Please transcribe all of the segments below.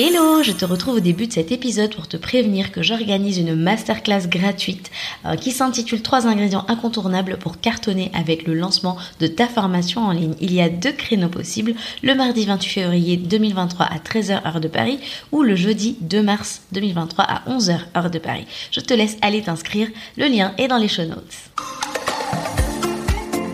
Hello, je te retrouve au début de cet épisode pour te prévenir que j'organise une masterclass gratuite euh, qui s'intitule 3 ingrédients incontournables pour cartonner avec le lancement de ta formation en ligne. Il y a deux créneaux possibles, le mardi 28 février 2023 à 13h heure de Paris ou le jeudi 2 mars 2023 à 11h heure de Paris. Je te laisse aller t'inscrire, le lien est dans les show notes.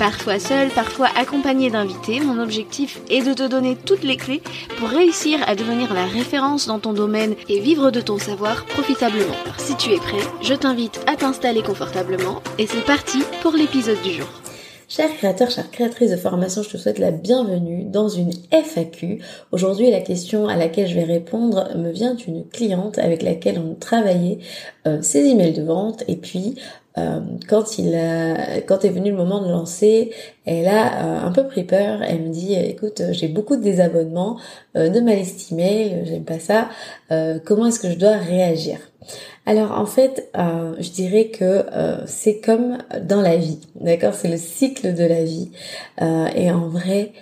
Parfois seul, parfois accompagné d'invités, mon objectif est de te donner toutes les clés pour réussir à devenir la référence dans ton domaine et vivre de ton savoir profitablement. Alors si tu es prêt, je t'invite à t'installer confortablement et c'est parti pour l'épisode du jour. Chers créateurs, chères créatrices de formation, je te souhaite la bienvenue dans une FAQ. Aujourd'hui, la question à laquelle je vais répondre me vient d'une cliente avec laquelle on travaillait euh, ses emails de vente et puis euh, quand il a, quand est venu le moment de lancer, elle a euh, un peu pris peur. Elle me dit, écoute, j'ai beaucoup de désabonnements de ma liste email, j'aime pas ça. comment est-ce que je dois réagir? Alors en fait, euh, je dirais que euh, c'est comme dans la vie, d'accord? C'est le cycle de la vie. Euh, et en vrai,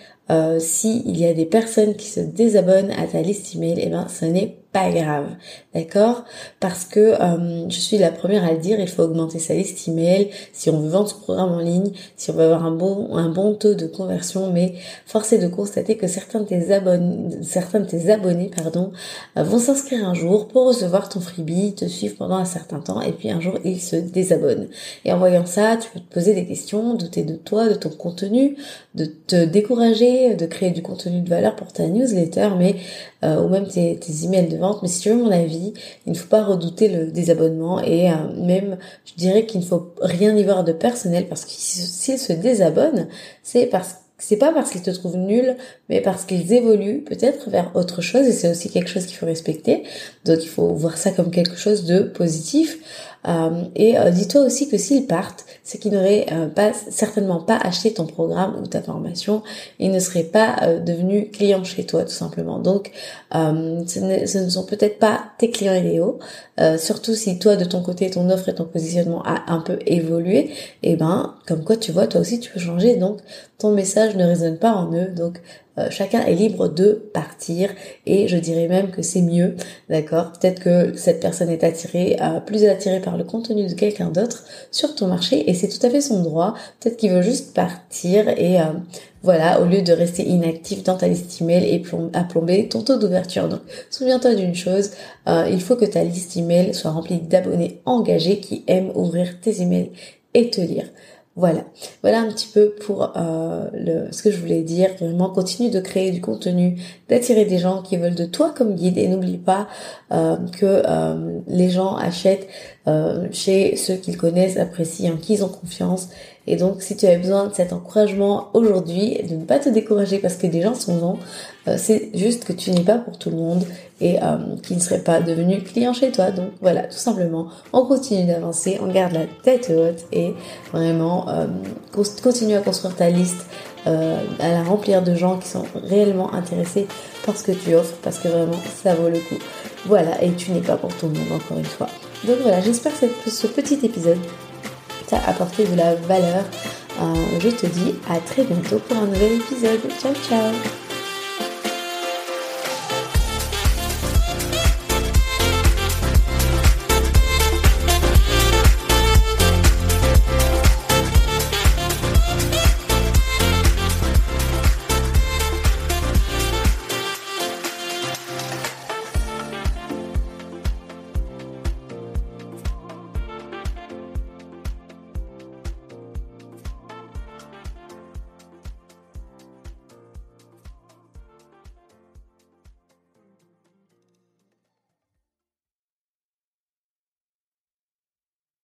s'il y a des personnes qui se désabonnent à ta liste email, eh ben, ce n'est pas grave, d'accord? Parce que euh, je suis la première à le dire, il faut augmenter sa liste email si on veut vendre son programme en ligne, si on veut avoir un bon un bon taux de conversion. Mais force est de constater que certains de tes abonnés, certains de tes abonnés, pardon, euh, vont s'inscrire un jour pour recevoir ton freebie, te suivre pendant un certain temps, et puis un jour ils se désabonnent. Et en voyant ça, tu peux te poser des questions, douter de toi, de ton contenu, de te décourager, de créer du contenu de valeur pour ta newsletter, mais euh, ou même tes, tes emails de vente. Mais si tu veux mon avis, il ne faut pas redouter le désabonnement et euh, même, je dirais qu'il ne faut rien y voir de personnel parce que s'ils se désabonnent, c'est parce c'est pas parce qu'ils te trouvent nul, mais parce qu'ils évoluent peut-être vers autre chose et c'est aussi quelque chose qu'il faut respecter. Donc il faut voir ça comme quelque chose de positif. Euh, et euh, dis-toi aussi que s'ils partent, c'est qu'ils n'auraient euh, pas certainement pas acheté ton programme ou ta formation, ils ne seraient pas devenus clients chez toi tout simplement. Donc ce, ne, sont peut-être pas tes clients idéaux, surtout si toi de ton côté ton offre et ton positionnement a un peu évolué. Et eh ben comme quoi tu vois toi aussi tu peux changer. Donc ton message ne résonne pas en eux. Donc chacun est libre de partir et je dirais même que c'est mieux, d'accord? Peut-être que cette personne est attirée, euh, plus attirée par le contenu de quelqu'un d'autre sur ton marché et c'est tout à fait son droit. Peut-être qu'il veut juste partir et euh, voilà, au lieu de rester inactif dans ta liste email et à plomber ton taux d'ouverture. Donc, souviens-toi d'une chose, il faut que ta liste email soit remplie d'abonnés engagés qui aiment ouvrir tes emails et te lire. Voilà, voilà un petit peu pour euh, ce que je voulais dire. Vraiment, continue de créer du contenu, d'attirer des gens qui veulent de toi comme guide. Et n'oublie pas euh, que euh, les gens achètent chez ceux qu'ils connaissent, apprécient, en qui ils ont confiance. Et donc, si tu as besoin de cet encouragement aujourd'hui, de ne pas te décourager parce que des gens sont bons, c'est juste que tu n'es pas pour tout le monde et euh, qui ne serait pas devenu client chez toi. Donc voilà, tout simplement, on continue d'avancer, on garde la tête haute et vraiment euh, continue à construire ta liste, euh, à la remplir de gens qui sont réellement intéressés par ce que tu offres parce que vraiment ça vaut le coup. Voilà, et tu n'es pas pour tout le monde encore une fois. Donc voilà, j'espère que ce petit épisode t'a apporté de la valeur. je te dis à très bientôt pour un nouvel épisode. Ciao ciao